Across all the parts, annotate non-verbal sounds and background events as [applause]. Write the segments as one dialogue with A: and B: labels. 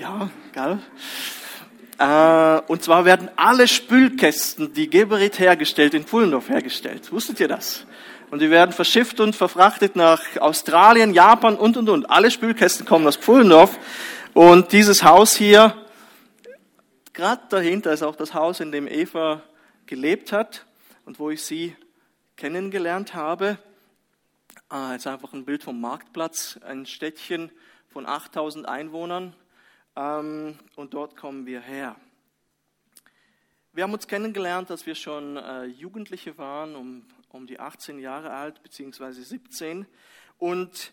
A: Ja, geil. Äh, und zwar werden alle Spülkästen, die Geberit hergestellt, in Pullendorf hergestellt. Wusstet ihr das? Und die werden verschifft und verfrachtet nach Australien, Japan und, und, und. Alle Spülkästen kommen aus Pullendorf. Und dieses Haus hier, gerade dahinter ist auch das Haus, in dem Eva gelebt hat und wo ich sie kennengelernt habe. Ah, jetzt einfach ein Bild vom Marktplatz, ein Städtchen von 8000 Einwohnern. Ähm, und dort kommen wir her. Wir haben uns kennengelernt, als wir schon äh, Jugendliche waren, um, um die 18 Jahre alt, beziehungsweise 17. Und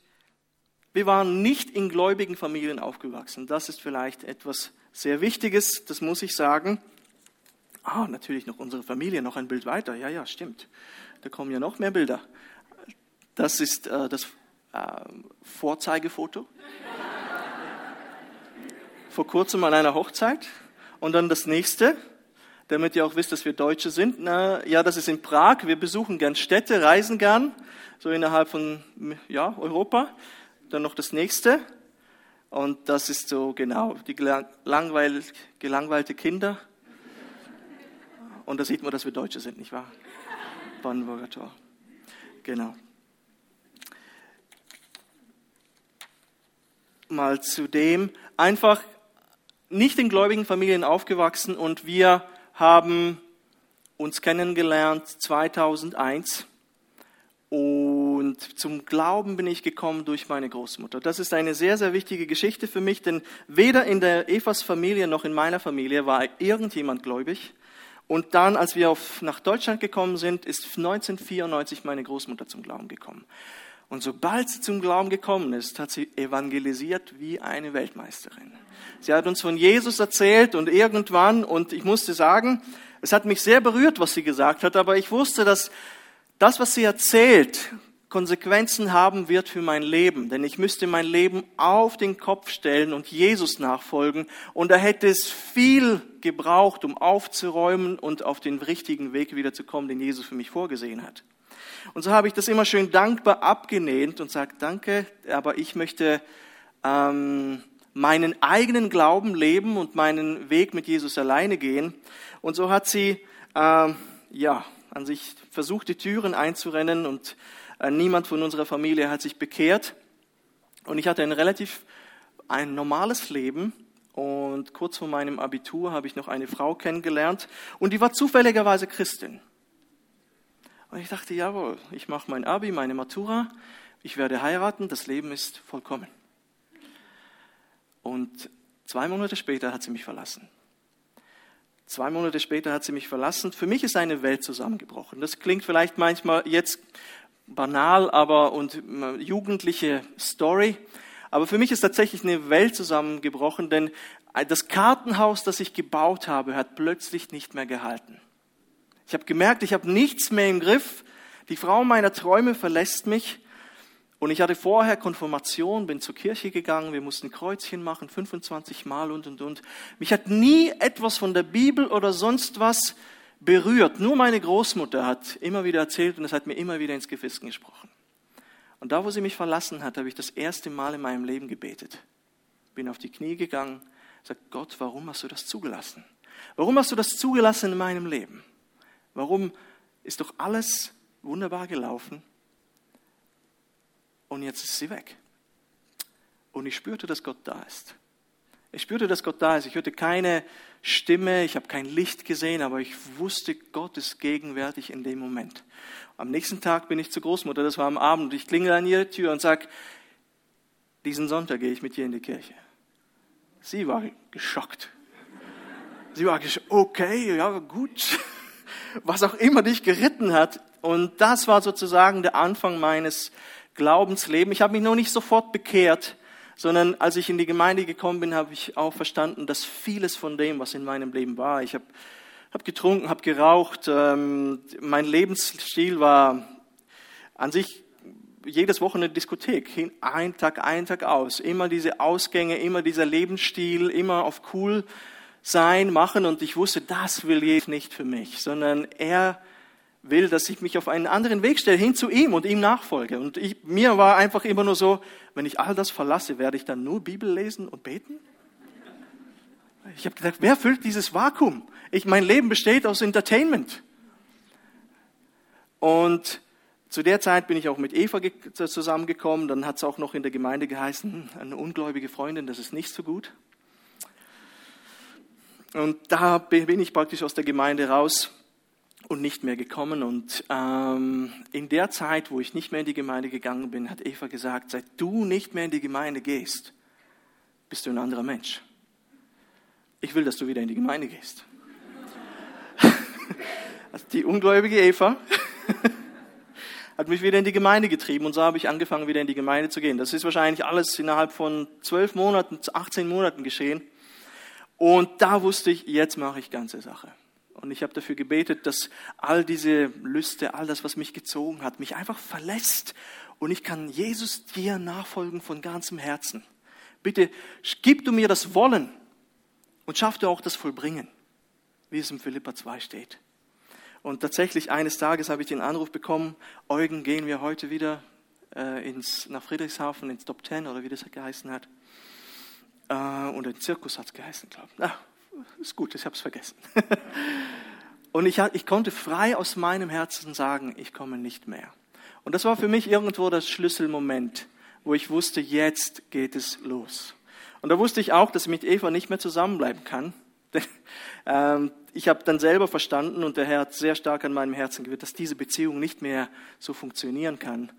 A: wir waren nicht in gläubigen Familien aufgewachsen. Das ist vielleicht etwas sehr Wichtiges, das muss ich sagen. Ah, natürlich noch unsere Familie, noch ein Bild weiter. Ja, ja, stimmt. Da kommen ja noch mehr Bilder. Das ist äh, das äh, Vorzeigefoto. Vor kurzem an einer Hochzeit. Und dann das nächste, damit ihr auch wisst, dass wir Deutsche sind. Na, ja, das ist in Prag. Wir besuchen gern Städte, reisen gern, so innerhalb von ja, Europa. Dann noch das nächste. Und das ist so genau die gelangweil, gelangweilte Kinder. Und da sieht man, dass wir Deutsche sind, nicht wahr? Brandenburger Tor. Genau. Mal zu dem, einfach nicht in gläubigen Familien aufgewachsen und wir haben uns kennengelernt 2001 und zum Glauben bin ich gekommen durch meine Großmutter. Das ist eine sehr, sehr wichtige Geschichte für mich, denn weder in der Evas Familie noch in meiner Familie war irgendjemand gläubig. Und dann, als wir auf, nach Deutschland gekommen sind, ist 1994 meine Großmutter zum Glauben gekommen. Und sobald sie zum Glauben gekommen ist, hat sie evangelisiert wie eine Weltmeisterin. Sie hat uns von Jesus erzählt und irgendwann, und ich musste sagen, es hat mich sehr berührt, was sie gesagt hat, aber ich wusste, dass das, was sie erzählt, Konsequenzen haben wird für mein Leben. Denn ich müsste mein Leben auf den Kopf stellen und Jesus nachfolgen. Und da hätte es viel gebraucht, um aufzuräumen und auf den richtigen Weg wieder zu kommen, den Jesus für mich vorgesehen hat. Und so habe ich das immer schön dankbar abgelehnt und sagt, danke, aber ich möchte ähm, meinen eigenen Glauben leben und meinen Weg mit Jesus alleine gehen. Und so hat sie, ähm, ja, an sich versucht, die Türen einzurennen und äh, niemand von unserer Familie hat sich bekehrt. Und ich hatte ein relativ ein normales Leben. Und kurz vor meinem Abitur habe ich noch eine Frau kennengelernt und die war zufälligerweise Christin. Und ich dachte, jawohl, ich mache mein Abi, meine Matura, ich werde heiraten, das Leben ist vollkommen. Und zwei Monate später hat sie mich verlassen. Zwei Monate später hat sie mich verlassen. Für mich ist eine Welt zusammengebrochen. Das klingt vielleicht manchmal jetzt banal, aber und äh, jugendliche Story. Aber für mich ist tatsächlich eine Welt zusammengebrochen, denn das Kartenhaus, das ich gebaut habe, hat plötzlich nicht mehr gehalten. Ich habe gemerkt, ich habe nichts mehr im Griff. Die Frau meiner Träume verlässt mich. Und ich hatte vorher Konfirmation, bin zur Kirche gegangen, wir mussten Kreuzchen machen, 25 Mal und, und, und. Mich hat nie etwas von der Bibel oder sonst was berührt. Nur meine Großmutter hat immer wieder erzählt und es hat mir immer wieder ins Gewissen gesprochen. Und da, wo sie mich verlassen hat, habe ich das erste Mal in meinem Leben gebetet. Bin auf die Knie gegangen, sagt Gott, warum hast du das zugelassen? Warum hast du das zugelassen in meinem Leben? Warum ist doch alles wunderbar gelaufen und jetzt ist sie weg. Und ich spürte, dass Gott da ist. Ich spürte, dass Gott da ist. Ich hörte keine Stimme, ich habe kein Licht gesehen, aber ich wusste, Gott ist gegenwärtig in dem Moment. Am nächsten Tag bin ich zur Großmutter, das war am Abend, und ich klingel an ihre Tür und sage, diesen Sonntag gehe ich mit dir in die Kirche. Sie war geschockt. Sie war geschockt, okay, ja gut, was auch immer dich geritten hat. Und das war sozusagen der Anfang meines Glaubensleben. Ich habe mich noch nicht sofort bekehrt, sondern als ich in die Gemeinde gekommen bin, habe ich auch verstanden, dass vieles von dem, was in meinem Leben war, ich habe hab getrunken, habe geraucht, ähm, mein Lebensstil war an sich jedes Wochenende Diskothek, ein Tag ein, Tag aus, immer diese Ausgänge, immer dieser Lebensstil, immer auf cool sein, machen und ich wusste, das will Jesus nicht für mich, sondern er will, dass ich mich auf einen anderen Weg stelle, hin zu ihm und ihm nachfolge. Und ich, mir war einfach immer nur so, wenn ich all das verlasse, werde ich dann nur Bibel lesen und beten? Ich habe gedacht, wer füllt dieses Vakuum? Ich, mein Leben besteht aus Entertainment. Und zu der Zeit bin ich auch mit Eva zusammengekommen. Dann hat es auch noch in der Gemeinde geheißen, eine ungläubige Freundin, das ist nicht so gut. Und da bin ich praktisch aus der Gemeinde raus und nicht mehr gekommen. Und ähm, in der Zeit, wo ich nicht mehr in die Gemeinde gegangen bin, hat Eva gesagt, seit du nicht mehr in die Gemeinde gehst, bist du ein anderer Mensch. Ich will, dass du wieder in die Gemeinde gehst. [laughs] also die ungläubige Eva [laughs] hat mich wieder in die Gemeinde getrieben und so habe ich angefangen, wieder in die Gemeinde zu gehen. Das ist wahrscheinlich alles innerhalb von zwölf Monaten, 18 Monaten geschehen. Und da wusste ich, jetzt mache ich ganze Sache. Und ich habe dafür gebetet, dass all diese Lüste, all das, was mich gezogen hat, mich einfach verlässt. Und ich kann Jesus dir nachfolgen von ganzem Herzen. Bitte gib du mir das Wollen und schaff du auch das Vollbringen, wie es im Philippa 2 steht. Und tatsächlich eines Tages habe ich den Anruf bekommen, Eugen, gehen wir heute wieder äh, ins, nach Friedrichshafen ins Top Ten oder wie das geheißen hat. Äh, und ein Zirkus hat es geheißen, glaube ich. Ah, ist gut, ich habe es vergessen. [laughs] und ich, ich konnte frei aus meinem Herzen sagen, ich komme nicht mehr. Und das war für mich irgendwo das Schlüsselmoment, wo ich wusste, jetzt geht es los. Und da wusste ich auch, dass ich mit Eva nicht mehr zusammenbleiben kann. [laughs] Ähm, ich habe dann selber verstanden und der Herr hat sehr stark an meinem Herzen gewirkt, dass diese Beziehung nicht mehr so funktionieren kann.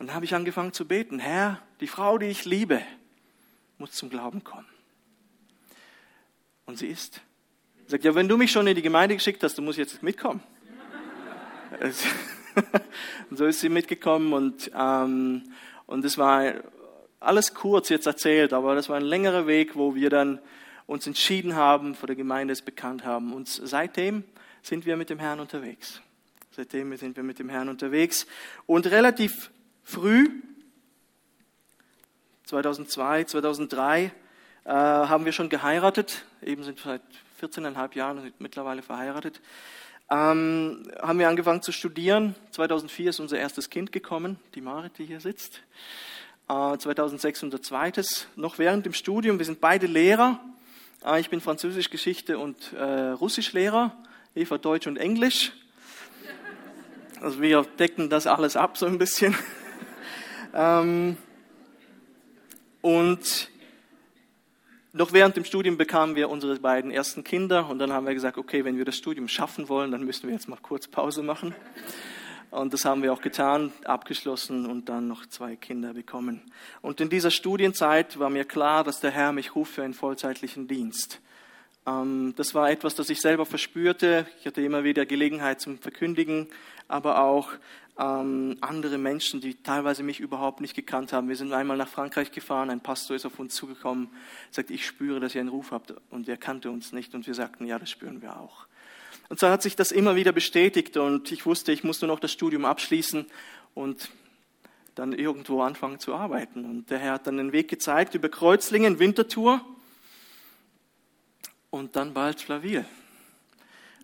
A: Und dann habe ich angefangen zu beten, Herr, die Frau, die ich liebe, muss zum Glauben kommen. Und sie ist. Sie sagt, ja, wenn du mich schon in die Gemeinde geschickt hast, du musst jetzt mitkommen. [laughs] und so ist sie mitgekommen und, ähm, und es war alles kurz jetzt erzählt, aber das war ein längerer Weg, wo wir dann uns entschieden haben, vor der Gemeinde es bekannt haben. Und seitdem sind wir mit dem Herrn unterwegs. Seitdem sind wir mit dem Herrn unterwegs. Und relativ früh, 2002, 2003, äh, haben wir schon geheiratet, eben sind seit 14,5 Jahren mittlerweile verheiratet. Ähm, haben wir angefangen zu studieren. 2004 ist unser erstes Kind gekommen, die Marit, die hier sitzt. Äh, 2006 unser zweites, noch während dem Studium. Wir sind beide Lehrer. Äh, ich bin Französisch-Geschichte und äh, Russischlehrer, Eva Deutsch und Englisch. Also wir decken das alles ab so ein bisschen. [laughs] ähm, und noch während dem Studium bekamen wir unsere beiden ersten Kinder und dann haben wir gesagt, okay, wenn wir das Studium schaffen wollen, dann müssen wir jetzt mal kurz Pause machen. Und das haben wir auch getan, abgeschlossen und dann noch zwei Kinder bekommen. Und in dieser Studienzeit war mir klar, dass der Herr mich ruft für einen vollzeitlichen Dienst. Ähm, das war etwas, das ich selber verspürte. Ich hatte immer wieder Gelegenheit zum Verkündigen, aber auch ähm, andere Menschen, die teilweise mich überhaupt nicht gekannt haben. Wir sind einmal nach Frankreich gefahren, ein Pastor ist auf uns zugekommen, sagt, ich spüre, dass ihr einen Ruf habt und er kannte uns nicht und wir sagten, ja, das spüren wir auch. Und so hat sich das immer wieder bestätigt und ich wusste, ich musste noch das Studium abschließen und dann irgendwo anfangen zu arbeiten. Und der Herr hat dann den Weg gezeigt über Kreuzlingen, Winterthur und dann bald Flavil.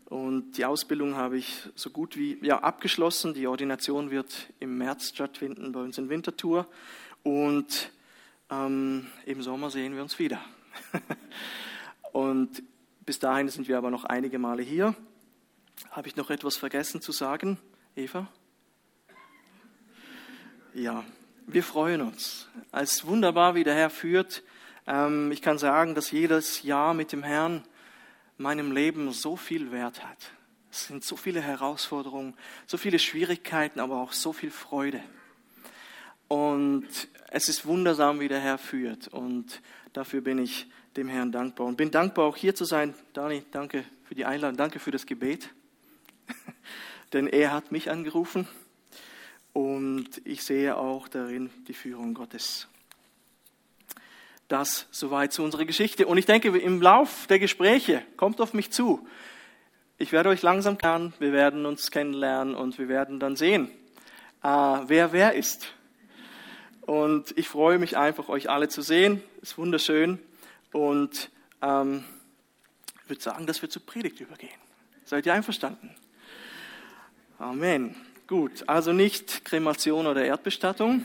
A: Und die Ausbildung habe ich so gut wie ja, abgeschlossen. Die Ordination wird im März stattfinden bei uns in Winterthur. Und ähm, im Sommer sehen wir uns wieder. [laughs] und bis dahin sind wir aber noch einige Male hier. Habe ich noch etwas vergessen zu sagen, Eva? Ja, wir freuen uns. Ist wunderbar, wie der Herr führt. Ähm, ich kann sagen, dass jedes Jahr mit dem Herrn meinem Leben so viel Wert hat. Es sind so viele Herausforderungen, so viele Schwierigkeiten, aber auch so viel Freude. Und es ist wundersam, wie der Herr führt. Und dafür bin ich dem Herrn dankbar. Und bin dankbar, auch hier zu sein. Dani, danke für die Einladung, danke für das Gebet. [laughs] Denn er hat mich angerufen. Und ich sehe auch darin die Führung Gottes. Das soweit zu unserer Geschichte. Und ich denke, im Lauf der Gespräche kommt auf mich zu. Ich werde euch langsam kennen, wir werden uns kennenlernen und wir werden dann sehen, äh, wer wer ist. Und ich freue mich einfach, euch alle zu sehen. Ist wunderschön. Und ähm, ich würde sagen, dass wir zur Predigt übergehen. Seid ihr einverstanden? Amen. Gut, also nicht Kremation oder Erdbestattung,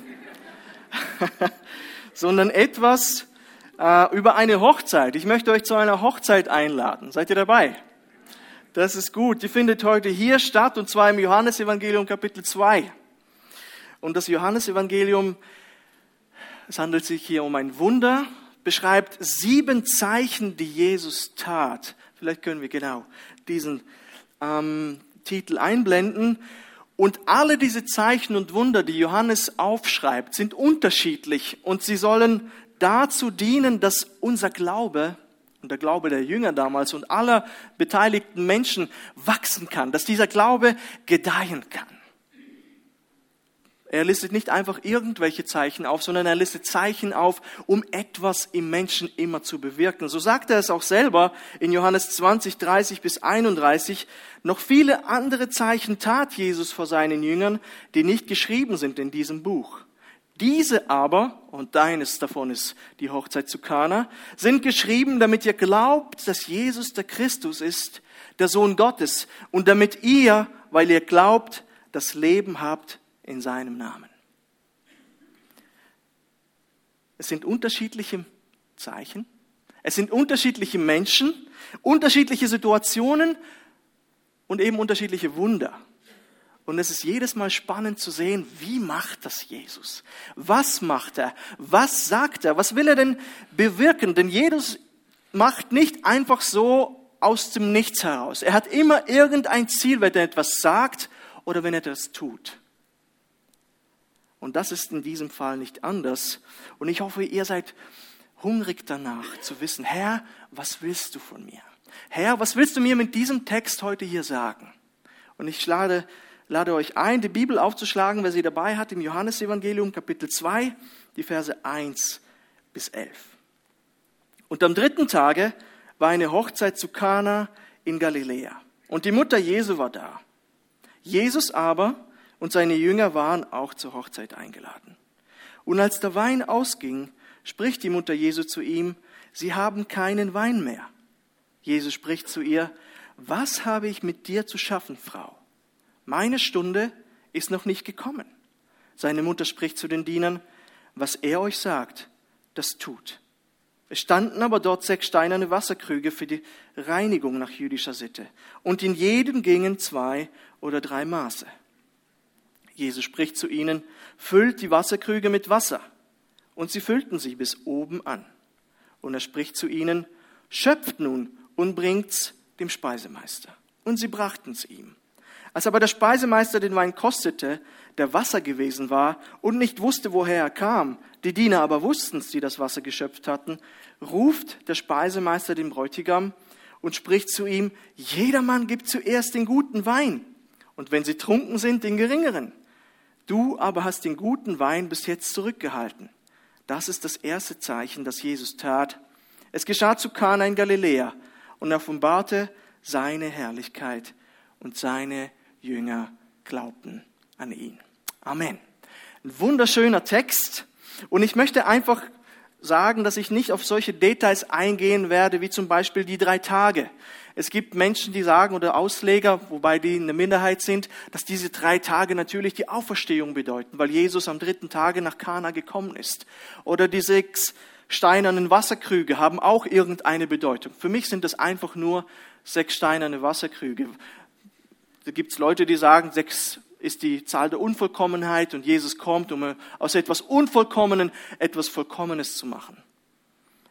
A: [laughs] sondern etwas, äh, über eine Hochzeit. Ich möchte euch zu einer Hochzeit einladen. Seid ihr dabei? Das ist gut. Die findet heute hier statt und zwar im Johannesevangelium Kapitel 2. Und das Johannesevangelium, es handelt sich hier um ein Wunder, beschreibt sieben Zeichen, die Jesus tat. Vielleicht können wir genau diesen ähm, Titel einblenden. Und alle diese Zeichen und Wunder, die Johannes aufschreibt, sind unterschiedlich und sie sollen dazu dienen, dass unser Glaube und der Glaube der Jünger damals und aller beteiligten Menschen wachsen kann, dass dieser Glaube gedeihen kann. Er listet nicht einfach irgendwelche Zeichen auf, sondern er listet Zeichen auf, um etwas im Menschen immer zu bewirken. So sagt er es auch selber in Johannes 20, 30 bis 31. Noch viele andere Zeichen tat Jesus vor seinen Jüngern, die nicht geschrieben sind in diesem Buch. Diese aber, und deines davon ist die Hochzeit zu Kana, sind geschrieben, damit ihr glaubt, dass Jesus der Christus ist, der Sohn Gottes, und damit ihr, weil ihr glaubt, das Leben habt in seinem Namen. Es sind unterschiedliche Zeichen, es sind unterschiedliche Menschen, unterschiedliche Situationen und eben unterschiedliche Wunder. Und es ist jedes Mal spannend zu sehen, wie macht das Jesus? Was macht er? Was sagt er? Was will er denn bewirken? Denn Jesus macht nicht einfach so aus dem Nichts heraus. Er hat immer irgendein Ziel, wenn er etwas sagt oder wenn er etwas tut. Und das ist in diesem Fall nicht anders. Und ich hoffe, ihr seid hungrig danach zu wissen, Herr, was willst du von mir? Herr, was willst du mir mit diesem Text heute hier sagen? Und ich lade, lade euch ein, die Bibel aufzuschlagen, wer sie dabei hat, im Johannesevangelium Kapitel 2, die Verse 1 bis 11. Und am dritten Tage war eine Hochzeit zu Kana in Galiläa. Und die Mutter Jesu war da. Jesus aber und seine Jünger waren auch zur Hochzeit eingeladen. Und als der Wein ausging, spricht die Mutter Jesu zu ihm, Sie haben keinen Wein mehr. Jesus spricht zu ihr, Was habe ich mit dir zu schaffen, Frau? Meine Stunde ist noch nicht gekommen. Seine Mutter spricht zu den Dienern, Was er euch sagt, das tut. Es standen aber dort sechs steinerne Wasserkrüge für die Reinigung nach jüdischer Sitte, und in jedem gingen zwei oder drei Maße. Jesus spricht zu ihnen, füllt die Wasserkrüge mit Wasser. Und sie füllten sie bis oben an. Und er spricht zu ihnen, schöpft nun und bringt's dem Speisemeister. Und sie brachten's ihm. Als aber der Speisemeister den Wein kostete, der Wasser gewesen war und nicht wusste, woher er kam, die Diener aber wussten's, die das Wasser geschöpft hatten, ruft der Speisemeister den Bräutigam und spricht zu ihm, jedermann gibt zuerst den guten Wein und wenn sie trunken sind, den geringeren. Du aber hast den guten Wein bis jetzt zurückgehalten. Das ist das erste Zeichen, das Jesus tat. Es geschah zu Kana in Galiläa und er offenbarte seine Herrlichkeit und seine Jünger glaubten an ihn. Amen. Ein wunderschöner Text und ich möchte einfach sagen, dass ich nicht auf solche Details eingehen werde, wie zum Beispiel die drei Tage. Es gibt Menschen, die sagen, oder Ausleger, wobei die eine Minderheit sind, dass diese drei Tage natürlich die Auferstehung bedeuten, weil Jesus am dritten Tage nach Kana gekommen ist. Oder die sechs steinernen Wasserkrüge haben auch irgendeine Bedeutung. Für mich sind das einfach nur sechs steinerne Wasserkrüge. Da gibt es Leute, die sagen, sechs ist die Zahl der Unvollkommenheit und Jesus kommt, um aus etwas Unvollkommenen etwas Vollkommenes zu machen.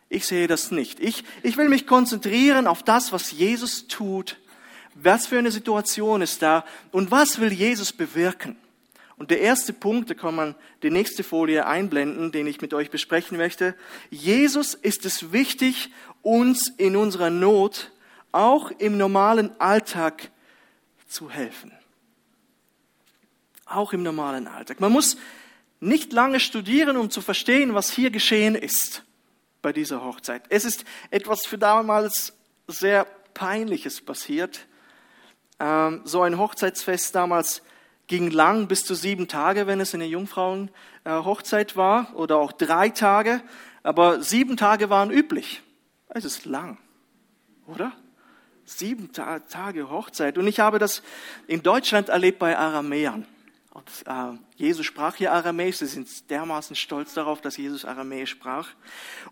A: Ich sehe das nicht. Ich, ich will mich konzentrieren auf das, was Jesus tut. Was für eine Situation ist da und was will Jesus bewirken? Und der erste Punkt, da kann man die nächste Folie einblenden, den ich mit euch besprechen möchte. Jesus ist es wichtig, uns in unserer Not, auch im normalen Alltag, zu helfen. Auch im normalen Alltag. Man muss nicht lange studieren, um zu verstehen, was hier geschehen ist bei dieser Hochzeit. Es ist etwas für damals sehr Peinliches passiert. Ähm, so ein Hochzeitsfest damals ging lang, bis zu sieben Tage, wenn es eine Jungfrauenhochzeit war, oder auch drei Tage. Aber sieben Tage waren üblich. Es ist lang, oder? Sieben Tage Hochzeit. Und ich habe das in Deutschland erlebt bei Aramäern. Und äh, Jesus sprach hier Aramäisch. Sie sind dermaßen stolz darauf, dass Jesus Aramäisch sprach.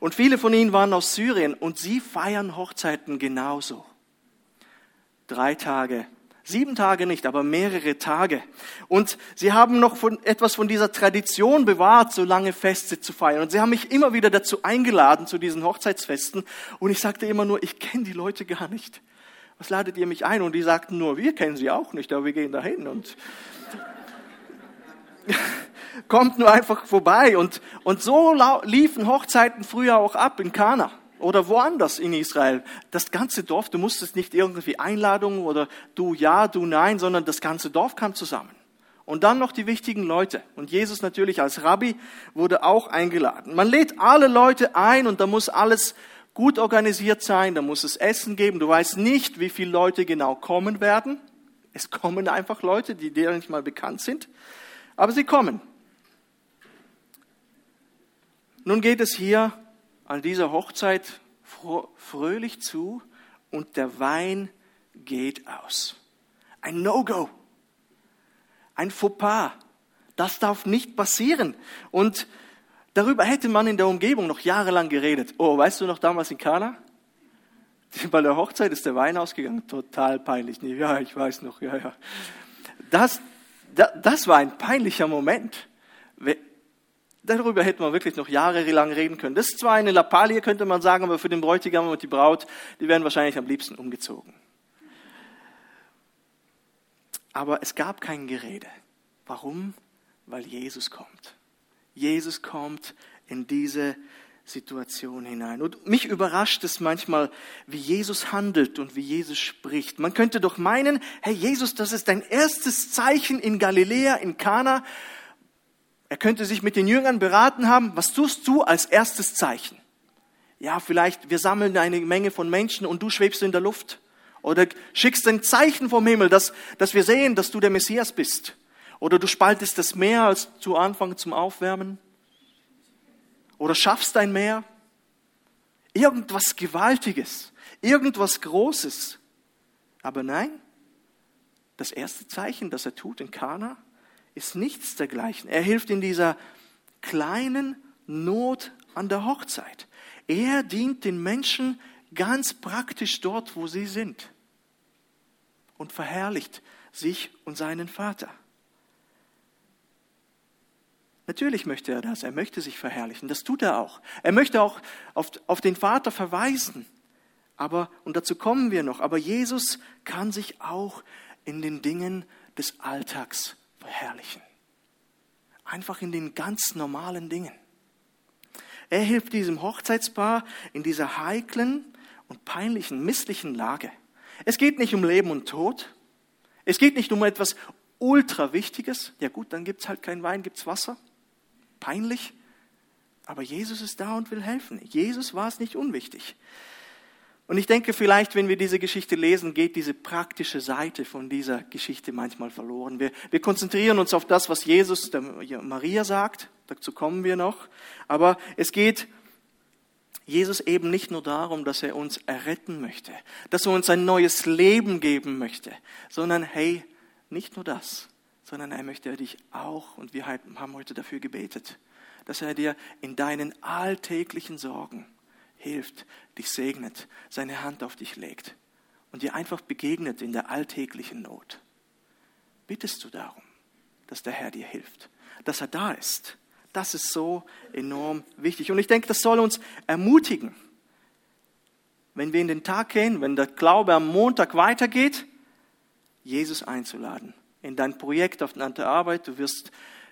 A: Und viele von ihnen waren aus Syrien und sie feiern Hochzeiten genauso. Drei Tage. Sieben Tage nicht, aber mehrere Tage. Und sie haben noch von, etwas von dieser Tradition bewahrt, so lange Feste zu feiern. Und sie haben mich immer wieder dazu eingeladen, zu diesen Hochzeitsfesten. Und ich sagte immer nur, ich kenne die Leute gar nicht. Was ladet ihr mich ein? Und die sagten nur, wir kennen sie auch nicht, aber wir gehen dahin. Und [laughs] kommt nur einfach vorbei. Und, und so liefen Hochzeiten früher auch ab in Kana oder woanders in Israel. Das ganze Dorf, du musstest nicht irgendwie Einladungen oder du ja, du nein, sondern das ganze Dorf kam zusammen. Und dann noch die wichtigen Leute. Und Jesus natürlich als Rabbi wurde auch eingeladen. Man lädt alle Leute ein und da muss alles gut organisiert sein, da muss es Essen geben. Du weißt nicht, wie viele Leute genau kommen werden. Es kommen einfach Leute, die dir nicht mal bekannt sind. Aber sie kommen. Nun geht es hier an dieser Hochzeit fröhlich zu und der Wein geht aus. Ein No-Go. Ein Fauxpas. Das darf nicht passieren. Und darüber hätte man in der Umgebung noch jahrelang geredet. Oh, weißt du noch damals in Kana? [laughs] Bei der Hochzeit ist der Wein ausgegangen. Total peinlich. Ja, ich weiß noch. Ja, ja. Das, das war ein peinlicher Moment. Darüber hätte man wirklich noch jahrelang reden können. Das ist zwar eine Lappalie, könnte man sagen, aber für den Bräutigam und die Braut, die werden wahrscheinlich am liebsten umgezogen. Aber es gab kein Gerede. Warum? Weil Jesus kommt. Jesus kommt in diese Situation hinein. Und mich überrascht es manchmal, wie Jesus handelt und wie Jesus spricht. Man könnte doch meinen, hey Jesus, das ist dein erstes Zeichen in Galiläa, in Kana. Er könnte sich mit den Jüngern beraten haben, was tust du als erstes Zeichen? Ja, vielleicht wir sammeln eine Menge von Menschen und du schwebst in der Luft. Oder schickst ein Zeichen vom Himmel, dass, dass wir sehen, dass du der Messias bist. Oder du spaltest das Meer als zu Anfang zum Aufwärmen oder schaffst ein Meer. Irgendwas Gewaltiges, irgendwas Großes. Aber nein, das erste Zeichen, das er tut in Kana, ist nichts dergleichen. Er hilft in dieser kleinen Not an der Hochzeit. Er dient den Menschen ganz praktisch dort, wo sie sind und verherrlicht sich und seinen Vater. Natürlich möchte er das. Er möchte sich verherrlichen. Das tut er auch. Er möchte auch auf, auf den Vater verweisen. Aber, und dazu kommen wir noch, aber Jesus kann sich auch in den Dingen des Alltags verherrlichen. Einfach in den ganz normalen Dingen. Er hilft diesem Hochzeitspaar in dieser heiklen und peinlichen, misslichen Lage. Es geht nicht um Leben und Tod. Es geht nicht um etwas ultra Wichtiges. Ja gut, dann gibt es halt kein Wein, gibt es Wasser peinlich, aber Jesus ist da und will helfen. Jesus war es nicht unwichtig. Und ich denke, vielleicht, wenn wir diese Geschichte lesen, geht diese praktische Seite von dieser Geschichte manchmal verloren. Wir, wir konzentrieren uns auf das, was Jesus der Maria sagt, dazu kommen wir noch. Aber es geht Jesus eben nicht nur darum, dass er uns erretten möchte, dass er uns ein neues Leben geben möchte, sondern hey, nicht nur das, sondern er möchte dich auch, und wir haben heute dafür gebetet, dass er dir in deinen alltäglichen Sorgen hilft, dich segnet, seine Hand auf dich legt und dir einfach begegnet in der alltäglichen Not. Bittest du darum, dass der Herr dir hilft, dass er da ist. Das ist so enorm wichtig. Und ich denke, das soll uns ermutigen, wenn wir in den Tag gehen, wenn der Glaube am Montag weitergeht, Jesus einzuladen in dein Projekt, auf deine Arbeit. Du wirst,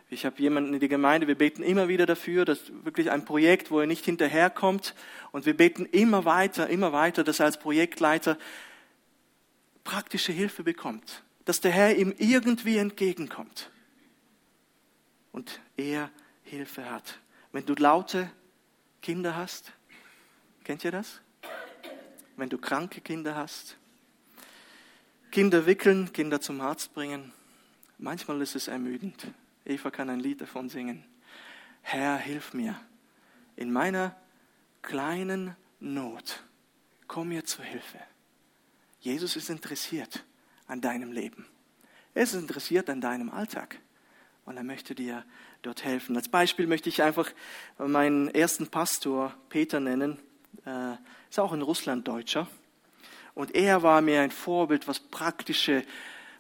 A: ich habe jemanden in der Gemeinde, wir beten immer wieder dafür, dass wirklich ein Projekt, wo er nicht hinterherkommt. Und wir beten immer weiter, immer weiter, dass er als Projektleiter praktische Hilfe bekommt. Dass der Herr ihm irgendwie entgegenkommt. Und er Hilfe hat. Wenn du laute Kinder hast, kennt ihr das? Wenn du kranke Kinder hast, Kinder wickeln, Kinder zum Arzt bringen, Manchmal ist es ermüdend. Eva kann ein Lied davon singen. Herr, hilf mir. In meiner kleinen Not, komm mir zur Hilfe. Jesus ist interessiert an deinem Leben. Er ist interessiert an deinem Alltag. und er möchte dir dort helfen. Als Beispiel möchte ich einfach meinen ersten Pastor Peter nennen. Äh, ist auch in Russland Deutscher. Und er war mir ein Vorbild, was praktische,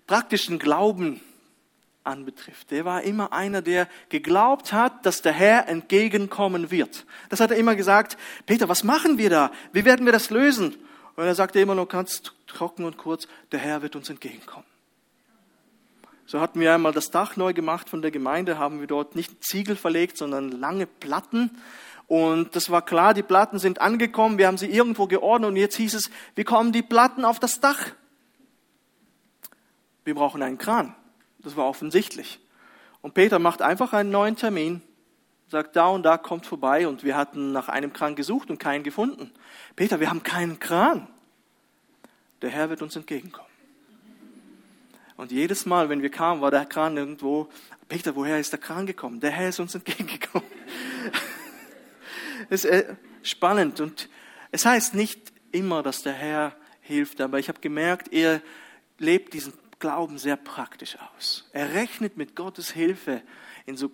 A: praktischen Glauben anbetrifft. Der war immer einer, der geglaubt hat, dass der Herr entgegenkommen wird. Das hat er immer gesagt, Peter, was machen wir da? Wie werden wir das lösen? Und er sagte immer nur ganz trocken und kurz, der Herr wird uns entgegenkommen. So hatten wir einmal das Dach neu gemacht von der Gemeinde, haben wir dort nicht Ziegel verlegt, sondern lange Platten. Und das war klar, die Platten sind angekommen, wir haben sie irgendwo geordnet und jetzt hieß es, wie kommen die Platten auf das Dach? Wir brauchen einen Kran. Das war offensichtlich. Und Peter macht einfach einen neuen Termin, sagt, da und da kommt vorbei und wir hatten nach einem Kran gesucht und keinen gefunden. Peter, wir haben keinen Kran. Der Herr wird uns entgegenkommen. Und jedes Mal, wenn wir kamen, war der Kran irgendwo. Peter, woher ist der Kran gekommen? Der Herr ist uns [laughs] entgegengekommen. Ist äh, spannend und es heißt nicht immer, dass der Herr hilft, aber ich habe gemerkt, er lebt diesen Glauben sehr praktisch aus. Er rechnet mit Gottes Hilfe in so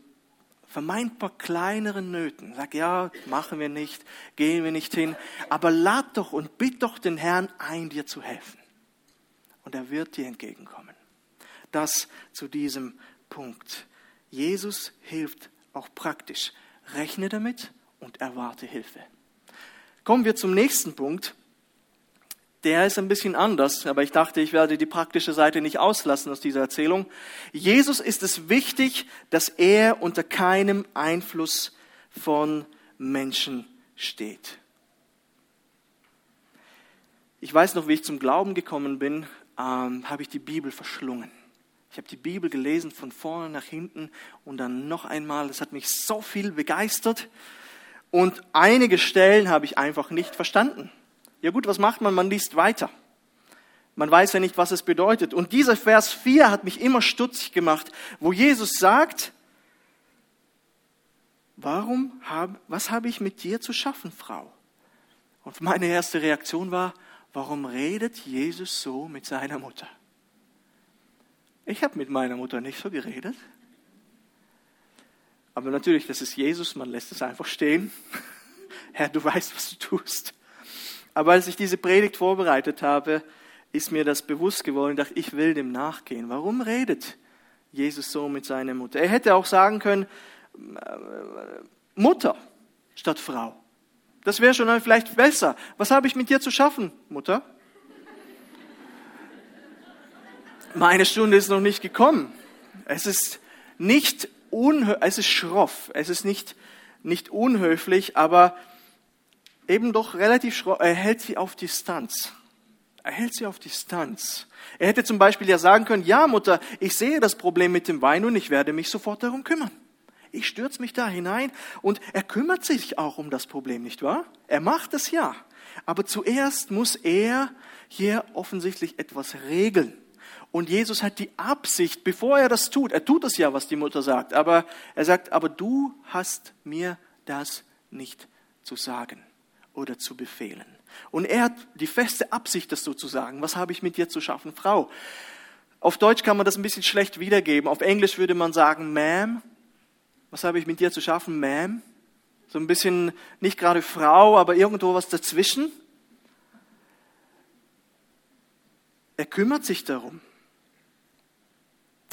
A: vermeintbar kleineren Nöten. Sag ja, machen wir nicht, gehen wir nicht hin, aber lad doch und bitt doch den Herrn ein, dir zu helfen. Und er wird dir entgegenkommen das zu diesem Punkt. Jesus hilft auch praktisch. Rechne damit und erwarte Hilfe. Kommen wir zum nächsten Punkt. Der ist ein bisschen anders, aber ich dachte, ich werde die praktische Seite nicht auslassen aus dieser Erzählung. Jesus ist es wichtig, dass er unter keinem Einfluss von Menschen steht. Ich weiß noch, wie ich zum Glauben gekommen bin, ähm, habe ich die Bibel verschlungen. Ich habe die Bibel gelesen von vorne nach hinten und dann noch einmal. Das hat mich so viel begeistert. Und einige Stellen habe ich einfach nicht verstanden. Ja gut, was macht man? Man liest weiter. Man weiß ja nicht, was es bedeutet. Und dieser Vers 4 hat mich immer stutzig gemacht, wo Jesus sagt, warum hab, was habe ich mit dir zu schaffen, Frau? Und meine erste Reaktion war, warum redet Jesus so mit seiner Mutter? Ich habe mit meiner Mutter nicht so geredet. Aber natürlich, das ist Jesus, man lässt es einfach stehen. [laughs] Herr, du weißt, was du tust. Aber als ich diese Predigt vorbereitet habe, ist mir das bewusst geworden, dachte, ich will dem nachgehen. Warum redet Jesus so mit seiner Mutter? Er hätte auch sagen können, äh, Mutter statt Frau. Das wäre schon vielleicht besser. Was habe ich mit dir zu schaffen, Mutter? meine Stunde ist noch nicht gekommen. Es ist nicht unhö es ist schroff, es ist nicht, nicht unhöflich, aber eben doch relativ schroff. Er hält sie auf Distanz. Er hält sie auf Distanz. Er hätte zum Beispiel ja sagen können, ja Mutter, ich sehe das Problem mit dem Wein und ich werde mich sofort darum kümmern. Ich stürze mich da hinein und er kümmert sich auch um das Problem, nicht wahr? Er macht es ja. Aber zuerst muss er hier offensichtlich etwas regeln. Und Jesus hat die Absicht, bevor er das tut, er tut es ja, was die Mutter sagt, aber er sagt, aber du hast mir das nicht zu sagen oder zu befehlen. Und er hat die feste Absicht, das so zu sagen. Was habe ich mit dir zu schaffen, Frau? Auf Deutsch kann man das ein bisschen schlecht wiedergeben. Auf Englisch würde man sagen, Ma'am. Was habe ich mit dir zu schaffen, Ma'am? So ein bisschen nicht gerade Frau, aber irgendwo was dazwischen. Er kümmert sich darum.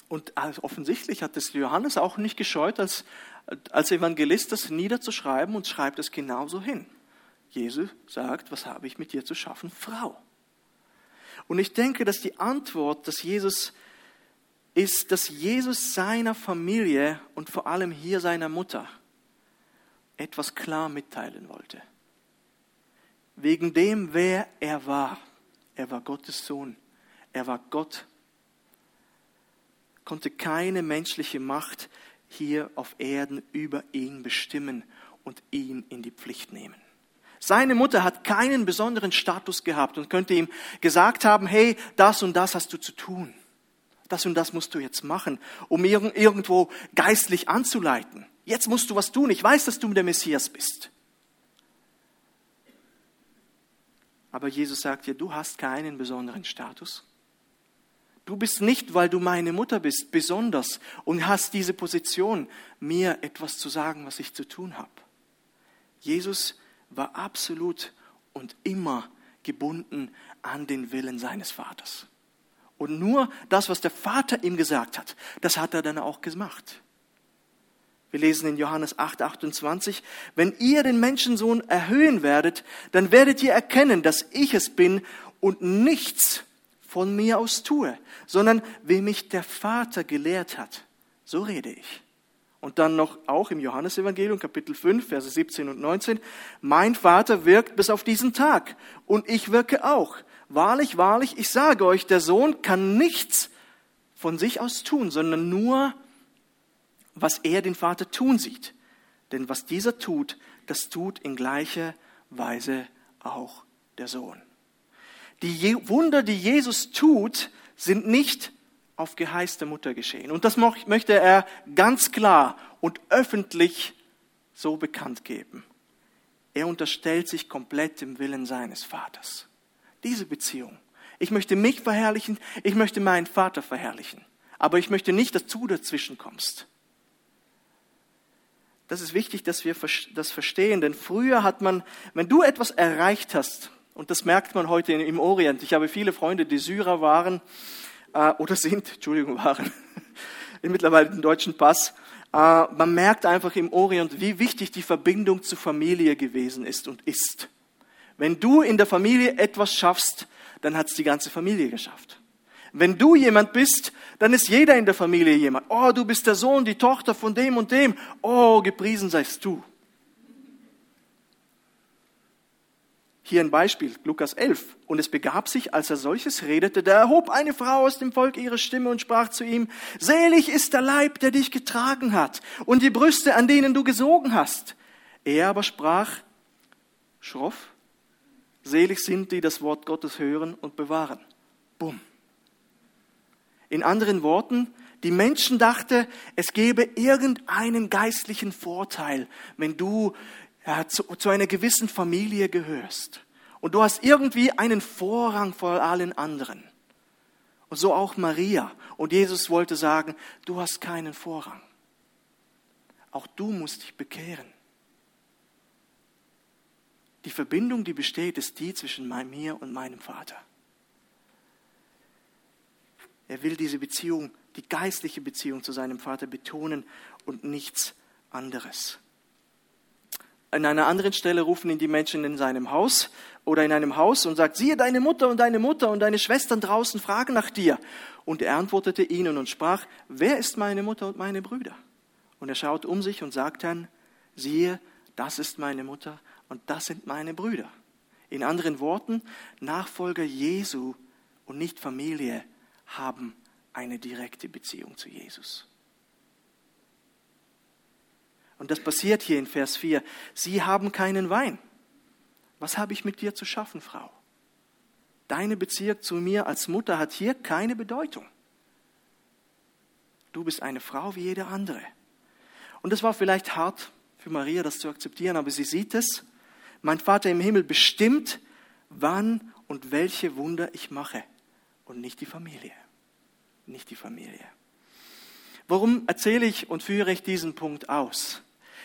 A: Und offensichtlich hat es Johannes auch nicht gescheut, als, als Evangelist das niederzuschreiben und schreibt es genauso hin. Jesus sagt, was habe ich mit dir zu schaffen? Frau. Und ich denke, dass die Antwort, dass Jesus ist, dass Jesus seiner Familie und vor allem hier seiner Mutter etwas klar mitteilen wollte. Wegen dem, wer er war. Er war Gottes Sohn. Er war Gott konnte keine menschliche Macht hier auf Erden über ihn bestimmen und ihn in die Pflicht nehmen. Seine Mutter hat keinen besonderen Status gehabt und könnte ihm gesagt haben, hey, das und das hast du zu tun. Das und das musst du jetzt machen, um irgendwo geistlich anzuleiten. Jetzt musst du was tun. Ich weiß, dass du der Messias bist. Aber Jesus sagt dir, du hast keinen besonderen Status. Du bist nicht, weil du meine Mutter bist, besonders und hast diese Position, mir etwas zu sagen, was ich zu tun habe. Jesus war absolut und immer gebunden an den Willen seines Vaters. Und nur das, was der Vater ihm gesagt hat, das hat er dann auch gemacht. Wir lesen in Johannes 8, 28, wenn ihr den Menschensohn erhöhen werdet, dann werdet ihr erkennen, dass ich es bin und nichts von mir aus tue, sondern wie mich der Vater gelehrt hat, so rede ich. Und dann noch auch im Johannesevangelium Kapitel 5, Verse 17 und 19, mein Vater wirkt bis auf diesen Tag und ich wirke auch. Wahrlich, wahrlich, ich sage euch, der Sohn kann nichts von sich aus tun, sondern nur, was er den Vater tun sieht. Denn was dieser tut, das tut in gleicher Weise auch der Sohn. Die Wunder, die Jesus tut, sind nicht auf Geheiß der Mutter geschehen. Und das möchte er ganz klar und öffentlich so bekannt geben. Er unterstellt sich komplett dem Willen seines Vaters. Diese Beziehung. Ich möchte mich verherrlichen, ich möchte meinen Vater verherrlichen. Aber ich möchte nicht, dass du dazwischen kommst. Das ist wichtig, dass wir das verstehen, denn früher hat man, wenn du etwas erreicht hast, und das merkt man heute im Orient. Ich habe viele Freunde, die Syrer waren äh, oder sind, [laughs] Entschuldigung, waren, [laughs] mittlerweile den deutschen Pass. Äh, man merkt einfach im Orient, wie wichtig die Verbindung zur Familie gewesen ist und ist. Wenn du in der Familie etwas schaffst, dann hat es die ganze Familie geschafft. Wenn du jemand bist, dann ist jeder in der Familie jemand. Oh, du bist der Sohn, die Tochter von dem und dem. Oh, gepriesen seist du. Hier ein Beispiel, Lukas 11. Und es begab sich, als er solches redete, da erhob eine Frau aus dem Volk ihre Stimme und sprach zu ihm, Selig ist der Leib, der dich getragen hat, und die Brüste, an denen du gesogen hast. Er aber sprach, schroff, selig sind die, das Wort Gottes hören und bewahren. Bumm. In anderen Worten, die Menschen dachte, es gebe irgendeinen geistlichen Vorteil, wenn du ja, zu, zu einer gewissen Familie gehörst. Und du hast irgendwie einen Vorrang vor allen anderen. Und so auch Maria. Und Jesus wollte sagen, du hast keinen Vorrang. Auch du musst dich bekehren. Die Verbindung, die besteht, ist die zwischen mir und meinem Vater. Er will diese Beziehung, die geistliche Beziehung zu seinem Vater betonen und nichts anderes. An einer anderen Stelle rufen ihn die Menschen in seinem Haus oder in einem Haus und sagt, siehe, deine Mutter und deine Mutter und deine Schwestern draußen fragen nach dir. Und er antwortete ihnen und sprach, wer ist meine Mutter und meine Brüder? Und er schaut um sich und sagt dann, siehe, das ist meine Mutter und das sind meine Brüder. In anderen Worten, Nachfolger Jesu und nicht Familie haben eine direkte Beziehung zu Jesus. Und das passiert hier in Vers 4. Sie haben keinen Wein. Was habe ich mit dir zu schaffen, Frau? Deine Beziehung zu mir als Mutter hat hier keine Bedeutung. Du bist eine Frau wie jede andere. Und es war vielleicht hart für Maria, das zu akzeptieren, aber sie sieht es. Mein Vater im Himmel bestimmt, wann und welche Wunder ich mache und nicht die Familie. Nicht die Familie. Warum erzähle ich und führe ich diesen Punkt aus?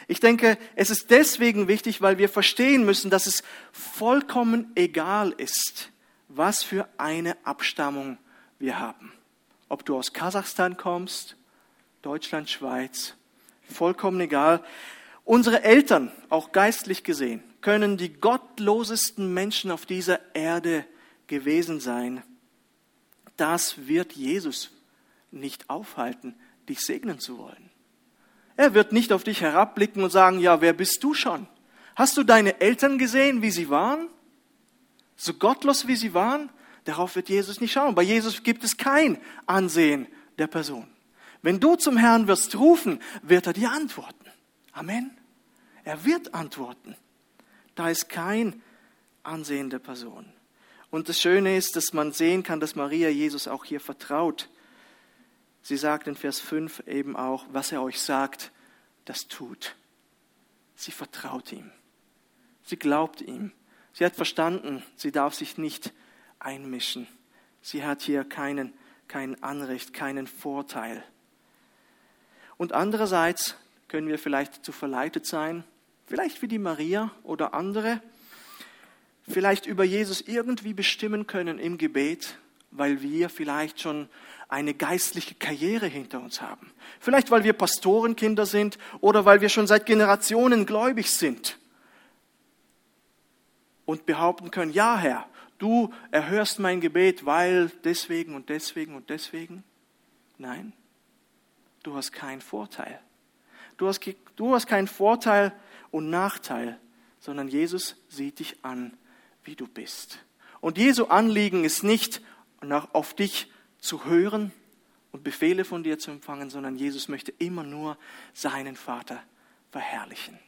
A: Ich denke, es ist deswegen wichtig, weil wir verstehen müssen, dass es vollkommen egal ist, was für eine Abstammung wir haben. Ob du aus Kasachstan kommst, Deutschland, Schweiz, vollkommen egal. Unsere Eltern, auch geistlich gesehen, können die gottlosesten Menschen auf dieser Erde gewesen sein. Das wird Jesus nicht aufhalten, dich segnen zu wollen. Er wird nicht auf dich herabblicken und sagen, ja, wer bist du schon? Hast du deine Eltern gesehen, wie sie waren? So gottlos, wie sie waren? Darauf wird Jesus nicht schauen. Bei Jesus gibt es kein Ansehen der Person. Wenn du zum Herrn wirst rufen, wird er dir antworten. Amen. Er wird antworten. Da ist kein Ansehen der Person. Und das Schöne ist, dass man sehen kann, dass Maria Jesus auch hier vertraut. Sie sagt in Vers 5 eben auch, was er euch sagt, das tut. Sie vertraut ihm. Sie glaubt ihm. Sie hat verstanden, sie darf sich nicht einmischen. Sie hat hier keinen kein Anrecht, keinen Vorteil. Und andererseits können wir vielleicht zu verleitet sein, vielleicht wie die Maria oder andere, vielleicht über Jesus irgendwie bestimmen können im Gebet, weil wir vielleicht schon eine geistliche Karriere hinter uns haben. Vielleicht weil wir Pastorenkinder sind oder weil wir schon seit Generationen gläubig sind und behaupten können, ja Herr, du erhörst mein Gebet, weil deswegen und deswegen und deswegen. Nein, du hast keinen Vorteil. Du hast, du hast keinen Vorteil und Nachteil, sondern Jesus sieht dich an, wie du bist. Und Jesu Anliegen ist nicht, nach, auf dich zu hören und Befehle von dir zu empfangen, sondern Jesus möchte immer nur seinen Vater verherrlichen.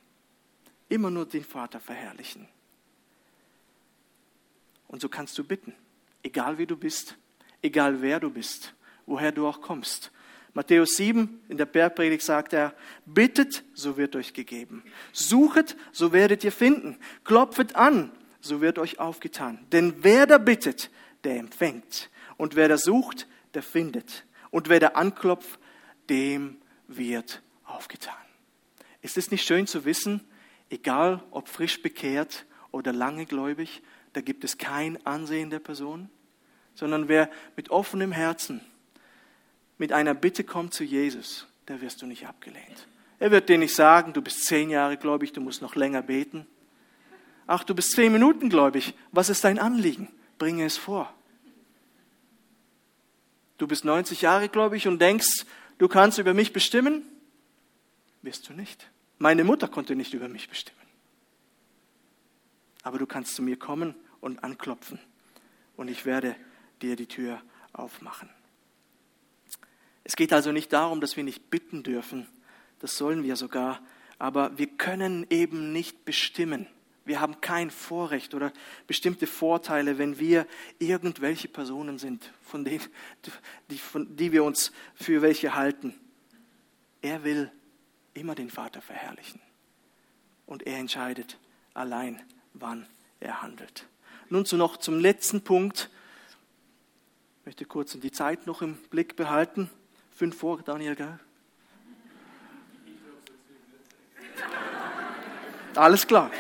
A: Immer nur den Vater verherrlichen. Und so kannst du bitten, egal wie du bist, egal wer du bist, woher du auch kommst. Matthäus 7 in der Bergpredigt sagt er, bittet, so wird euch gegeben. Suchet, so werdet ihr finden. Klopfet an, so wird euch aufgetan. Denn wer da bittet, der empfängt. Und wer da sucht, der findet. Und wer da anklopft, dem wird aufgetan. Ist es nicht schön zu wissen, egal ob frisch bekehrt oder lange gläubig, da gibt es kein Ansehen der Person, sondern wer mit offenem Herzen mit einer Bitte kommt zu Jesus, der wirst du nicht abgelehnt. Er wird dir nicht sagen, du bist zehn Jahre gläubig, du musst noch länger beten. Ach, du bist zehn Minuten gläubig, was ist dein Anliegen? Bringe es vor. Du bist 90 Jahre gläubig und denkst, du kannst über mich bestimmen? Wirst du nicht. Meine Mutter konnte nicht über mich bestimmen. Aber du kannst zu mir kommen und anklopfen und ich werde dir die Tür aufmachen. Es geht also nicht darum, dass wir nicht bitten dürfen, das sollen wir sogar, aber wir können eben nicht bestimmen. Wir haben kein Vorrecht oder bestimmte Vorteile, wenn wir irgendwelche Personen sind, von denen, die, von, die wir uns für welche halten. Er will immer den Vater verherrlichen. Und er entscheidet allein, wann er handelt. Nun zu noch zum letzten Punkt. Ich möchte kurz die Zeit noch im Blick behalten. Fünf vor, Daniel, gell? Alles klar.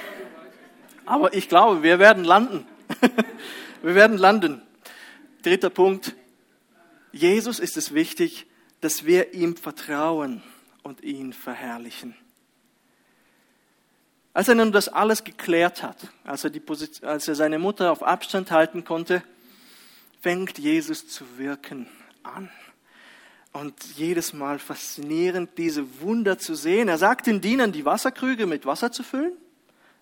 A: Aber ich glaube, wir werden landen. [laughs] wir werden landen. Dritter Punkt. Jesus ist es wichtig, dass wir ihm vertrauen und ihn verherrlichen. Als er nun das alles geklärt hat, als er, Position, als er seine Mutter auf Abstand halten konnte, fängt Jesus zu wirken an. Und jedes Mal faszinierend, diese Wunder zu sehen. Er sagt den Dienern, die Wasserkrüge mit Wasser zu füllen.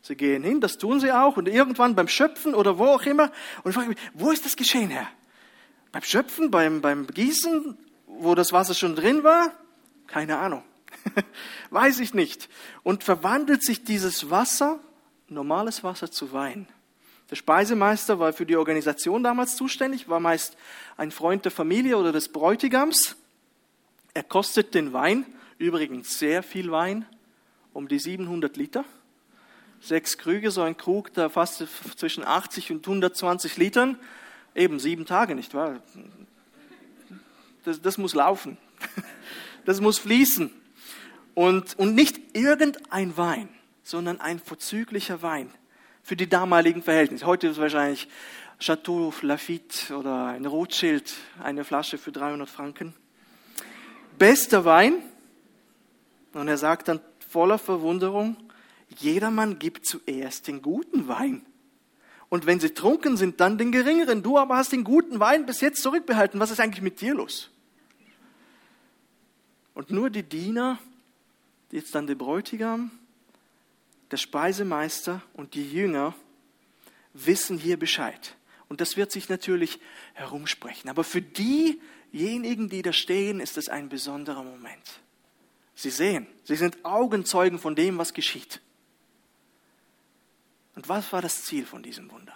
A: Sie gehen hin, das tun sie auch. Und irgendwann beim Schöpfen oder wo auch immer. Und ich frage mich, wo ist das geschehen, Herr? Beim Schöpfen, beim, beim Gießen, wo das Wasser schon drin war? Keine Ahnung. [laughs] Weiß ich nicht. Und verwandelt sich dieses Wasser, normales Wasser, zu Wein. Der Speisemeister war für die Organisation damals zuständig, war meist ein Freund der Familie oder des Bräutigams. Er kostet den Wein, übrigens sehr viel Wein, um die 700 Liter. Sechs Krüge, so ein Krug, da fast zwischen 80 und 120 Litern. Eben sieben Tage, nicht wahr? Das, das muss laufen. [laughs] Das muss fließen. Und, und nicht irgendein Wein, sondern ein vorzüglicher Wein für die damaligen Verhältnisse. Heute ist wahrscheinlich Chateau Lafitte oder ein Rothschild, eine Flasche für 300 Franken. Bester Wein. Und er sagt dann voller Verwunderung, jedermann gibt zuerst den guten Wein. Und wenn sie trunken sind, dann den geringeren. Du aber hast den guten Wein bis jetzt zurückbehalten. Was ist eigentlich mit dir los? Und nur die Diener jetzt dann der Bräutigam, der Speisemeister und die Jünger wissen hier Bescheid. Und das wird sich natürlich herumsprechen. Aber für diejenigen, die da stehen, ist es ein besonderer Moment. Sie sehen, sie sind Augenzeugen von dem, was geschieht. Und was war das Ziel von diesem Wunder?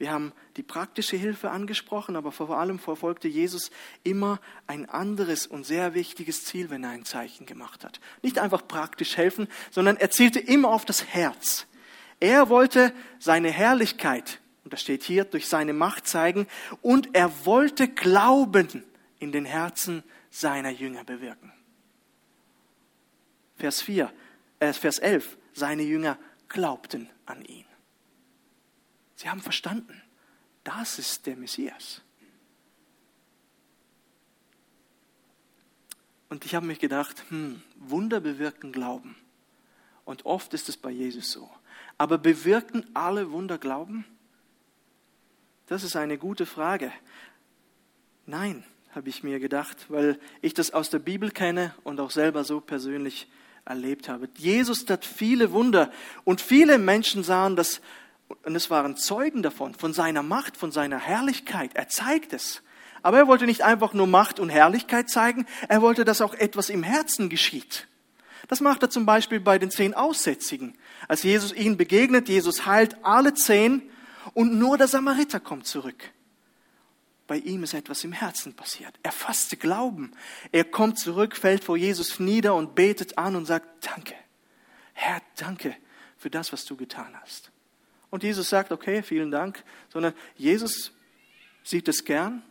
A: Wir haben die praktische Hilfe angesprochen, aber vor allem verfolgte Jesus immer ein anderes und sehr wichtiges Ziel, wenn er ein Zeichen gemacht hat. Nicht einfach praktisch helfen, sondern er zielte immer auf das Herz. Er wollte seine Herrlichkeit, Und das steht hier, durch seine Macht zeigen. Und er wollte Glauben in den Herzen seiner Jünger bewirken. Vers 4, äh, Vers 11, seine Jünger glaubten an ihn. Sie haben verstanden, das ist der Messias. Und ich habe mich gedacht, hm, Wunder bewirken Glauben. Und oft ist es bei Jesus so. Aber bewirken alle Wunder Glauben? Das ist eine gute Frage. Nein, habe ich mir gedacht, weil ich das aus der Bibel kenne und auch selber so persönlich erlebt habe. Jesus tat viele Wunder und viele Menschen sahen das und es waren Zeugen davon, von seiner Macht, von seiner Herrlichkeit. Er zeigt es. Aber er wollte nicht einfach nur Macht und Herrlichkeit zeigen, er wollte, dass auch etwas im Herzen geschieht. Das macht er zum Beispiel bei den zehn Aussätzigen. Als Jesus ihnen begegnet, Jesus heilt alle zehn und nur der Samariter kommt zurück. Bei ihm ist etwas im Herzen passiert. Er fasste Glauben. Er kommt zurück, fällt vor Jesus nieder und betet an und sagt, danke. Herr, danke für das, was du getan hast. Und Jesus sagt, okay, vielen Dank, sondern Jesus sieht es gern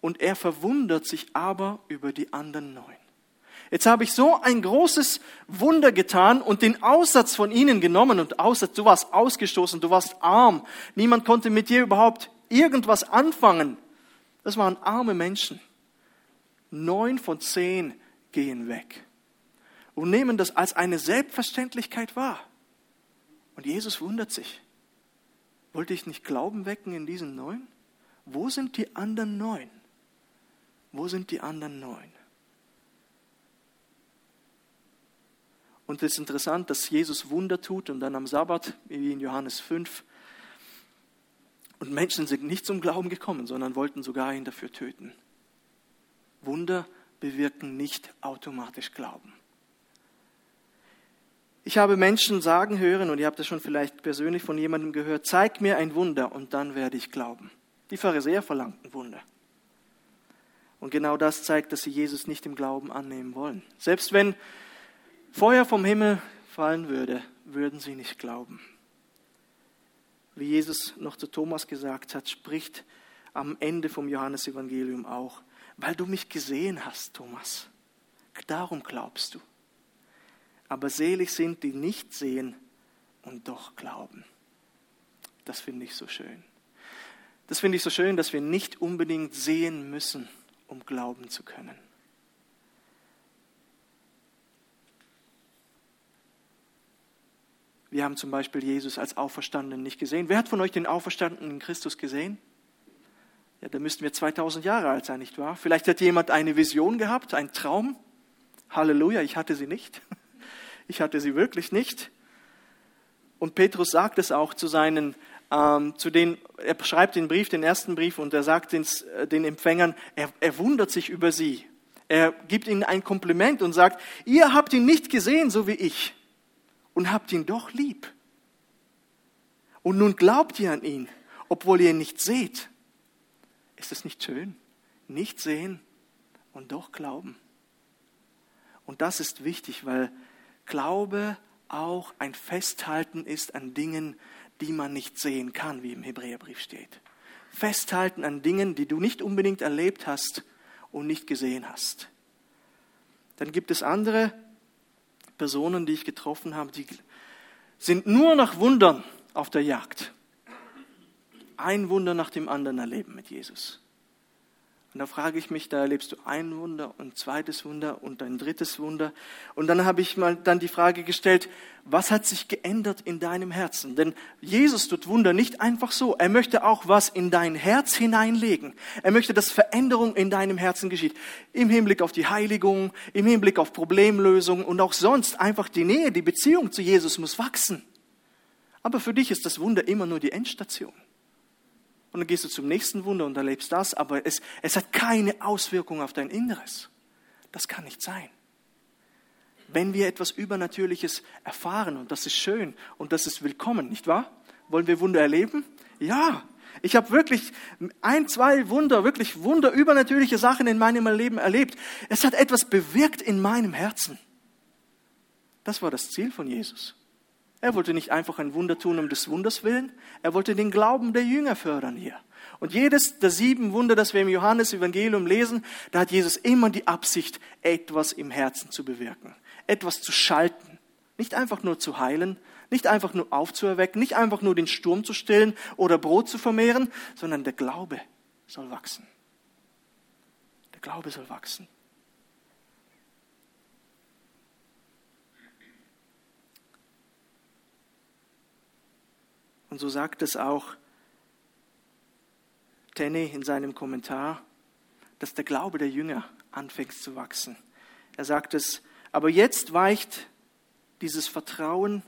A: und er verwundert sich aber über die anderen neun. Jetzt habe ich so ein großes Wunder getan und den Aussatz von ihnen genommen und Aussatz, du warst ausgestoßen, du warst arm, niemand konnte mit dir überhaupt irgendwas anfangen. Das waren arme Menschen. Neun von zehn gehen weg und nehmen das als eine Selbstverständlichkeit wahr. Und Jesus wundert sich. Wollte ich nicht Glauben wecken in diesen neun? Wo sind die anderen neun? Wo sind die anderen neun? Und es ist interessant, dass Jesus Wunder tut und dann am Sabbat, wie in Johannes 5, und Menschen sind nicht zum Glauben gekommen, sondern wollten sogar ihn dafür töten. Wunder bewirken nicht automatisch Glauben. Ich habe Menschen sagen hören, und ihr habt das schon vielleicht persönlich von jemandem gehört, zeig mir ein Wunder und dann werde ich glauben. Die Pharisäer verlangten Wunder. Und genau das zeigt, dass sie Jesus nicht im Glauben annehmen wollen. Selbst wenn Feuer vom Himmel fallen würde, würden sie nicht glauben. Wie Jesus noch zu Thomas gesagt hat, spricht am Ende vom Johannesevangelium auch, weil du mich gesehen hast, Thomas. Darum glaubst du. Aber selig sind, die nicht sehen und doch glauben. Das finde ich so schön. Das finde ich so schön, dass wir nicht unbedingt sehen müssen, um glauben zu können. Wir haben zum Beispiel Jesus als Auferstandenen nicht gesehen. Wer hat von euch den Auferstandenen Christus gesehen? Ja, da müssten wir 2000 Jahre alt sein, nicht wahr? Vielleicht hat jemand eine Vision gehabt, einen Traum. Halleluja, ich hatte sie nicht. [laughs] Ich hatte sie wirklich nicht. Und Petrus sagt es auch zu seinen, ähm, zu den, er schreibt den Brief, den ersten Brief, und er sagt den, äh, den Empfängern, er, er wundert sich über sie. Er gibt ihnen ein Kompliment und sagt, ihr habt ihn nicht gesehen, so wie ich und habt ihn doch lieb. Und nun glaubt ihr an ihn, obwohl ihr ihn nicht seht. Ist es nicht schön? Nicht sehen und doch glauben. Und das ist wichtig, weil Glaube auch ein Festhalten ist an Dingen, die man nicht sehen kann, wie im Hebräerbrief steht. Festhalten an Dingen, die du nicht unbedingt erlebt hast und nicht gesehen hast. Dann gibt es andere Personen, die ich getroffen habe, die sind nur nach Wundern auf der Jagd. Ein Wunder nach dem anderen erleben mit Jesus. Und da frage ich mich, da erlebst du ein Wunder und zweites Wunder und ein drittes Wunder. Und dann habe ich mal dann die Frage gestellt, was hat sich geändert in deinem Herzen? Denn Jesus tut Wunder nicht einfach so. Er möchte auch was in dein Herz hineinlegen. Er möchte, dass Veränderung in deinem Herzen geschieht. Im Hinblick auf die Heiligung, im Hinblick auf Problemlösung und auch sonst einfach die Nähe, die Beziehung zu Jesus muss wachsen. Aber für dich ist das Wunder immer nur die Endstation. Und dann gehst du zum nächsten Wunder und erlebst das, aber es, es hat keine Auswirkung auf dein Inneres. Das kann nicht sein. Wenn wir etwas Übernatürliches erfahren, und das ist schön und das ist willkommen, nicht wahr? Wollen wir Wunder erleben? Ja. Ich habe wirklich ein, zwei Wunder, wirklich Wunder, übernatürliche Sachen in meinem Leben erlebt. Es hat etwas bewirkt in meinem Herzen. Das war das Ziel von Jesus. Er wollte nicht einfach ein Wunder tun um des Wunders willen, er wollte den Glauben der Jünger fördern hier. Und jedes der sieben Wunder, das wir im Johannesevangelium lesen, da hat Jesus immer die Absicht, etwas im Herzen zu bewirken, etwas zu schalten. Nicht einfach nur zu heilen, nicht einfach nur aufzuerwecken, nicht einfach nur den Sturm zu stillen oder Brot zu vermehren, sondern der Glaube soll wachsen. Der Glaube soll wachsen. Und so sagt es auch Tenney in seinem Kommentar, dass der Glaube der Jünger anfängt zu wachsen. Er sagt es, aber jetzt weicht dieses Vertrauen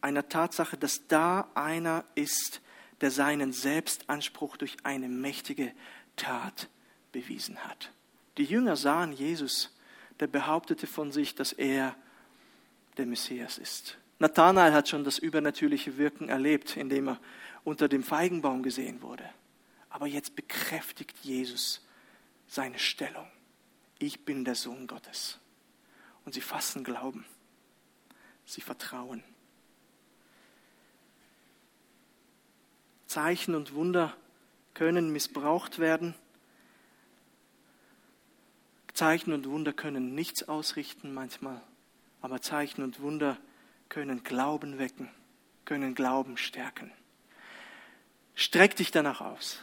A: einer Tatsache, dass da einer ist, der seinen Selbstanspruch durch eine mächtige Tat bewiesen hat. Die Jünger sahen Jesus, der behauptete von sich, dass er der Messias ist. Nathanael hat schon das übernatürliche Wirken erlebt, indem er unter dem Feigenbaum gesehen wurde. Aber jetzt bekräftigt Jesus seine Stellung. Ich bin der Sohn Gottes. Und sie fassen Glauben. Sie vertrauen. Zeichen und Wunder können missbraucht werden. Zeichen und Wunder können nichts ausrichten manchmal, aber Zeichen und Wunder können Glauben wecken, können Glauben stärken. Streck dich danach aus,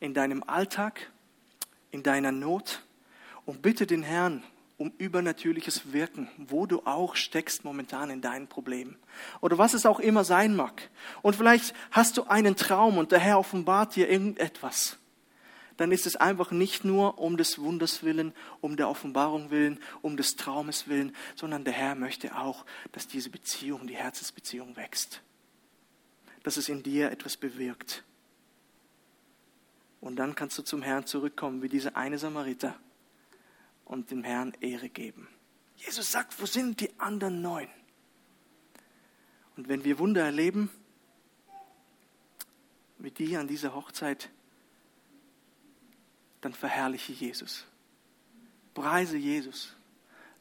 A: in deinem Alltag, in deiner Not und bitte den Herrn um übernatürliches Wirken, wo du auch steckst momentan in deinen Problemen oder was es auch immer sein mag. Und vielleicht hast du einen Traum und der Herr offenbart dir irgendetwas. Dann ist es einfach nicht nur um des Wunders willen, um der Offenbarung willen, um des Traumes willen, sondern der Herr möchte auch, dass diese Beziehung, die Herzensbeziehung wächst. Dass es in dir etwas bewirkt. Und dann kannst du zum Herrn zurückkommen, wie dieser eine Samariter und dem Herrn Ehre geben. Jesus sagt, wo sind die anderen neun? Und wenn wir Wunder erleben, wie die an dieser Hochzeit, dann verherrliche Jesus. Preise Jesus.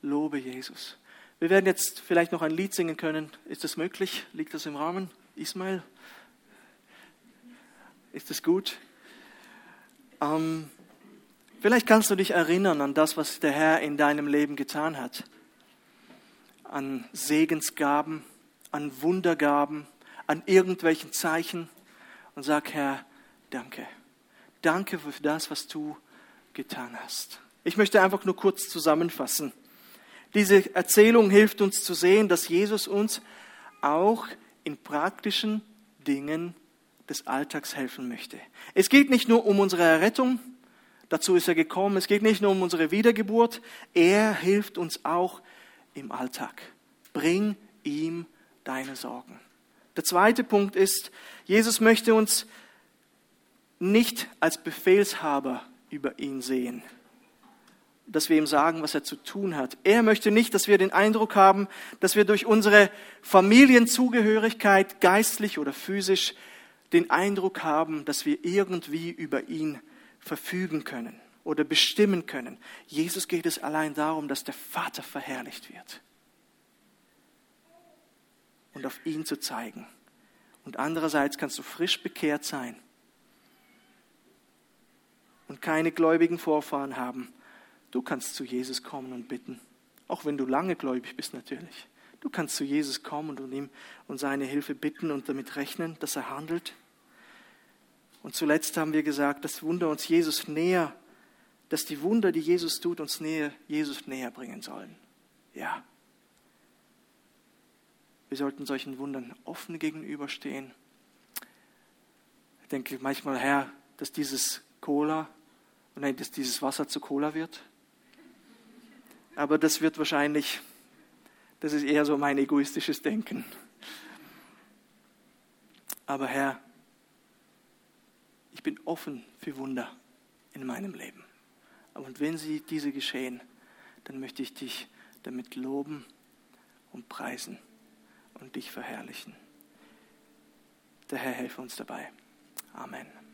A: Lobe Jesus. Wir werden jetzt vielleicht noch ein Lied singen können. Ist das möglich? Liegt das im Rahmen? Ismail? Ist das gut? Ähm, Vielleicht kannst du dich erinnern an das, was der Herr in deinem Leben getan hat. An Segensgaben, an Wundergaben, an irgendwelchen Zeichen. Und sag, Herr, danke. Danke für das, was du getan hast. Ich möchte einfach nur kurz zusammenfassen. Diese Erzählung hilft uns zu sehen, dass Jesus uns auch in praktischen Dingen des Alltags helfen möchte. Es geht nicht nur um unsere Errettung, Dazu ist er gekommen. Es geht nicht nur um unsere Wiedergeburt, er hilft uns auch im Alltag. Bring ihm deine Sorgen. Der zweite Punkt ist, Jesus möchte uns nicht als Befehlshaber über ihn sehen, dass wir ihm sagen, was er zu tun hat. Er möchte nicht, dass wir den Eindruck haben, dass wir durch unsere Familienzugehörigkeit, geistlich oder physisch, den Eindruck haben, dass wir irgendwie über ihn verfügen können oder bestimmen können. Jesus geht es allein darum, dass der Vater verherrlicht wird. Und auf ihn zu zeigen. Und andererseits kannst du frisch bekehrt sein und keine gläubigen Vorfahren haben. Du kannst zu Jesus kommen und bitten. Auch wenn du lange gläubig bist natürlich. Du kannst zu Jesus kommen und ihm und seine Hilfe bitten und damit rechnen, dass er handelt. Und zuletzt haben wir gesagt, dass Wunder uns Jesus näher, dass die Wunder, die Jesus tut, uns näher, Jesus näher bringen sollen. Ja. Wir sollten solchen Wundern offen gegenüberstehen. Ich denke manchmal, Herr, dass dieses Cola, nein, dass dieses Wasser zu Cola wird. Aber das wird wahrscheinlich, das ist eher so mein egoistisches Denken. Aber Herr, ich bin offen für Wunder in meinem Leben. Und wenn sie diese geschehen, dann möchte ich dich damit loben und preisen und dich verherrlichen. Der Herr helfe uns dabei. Amen.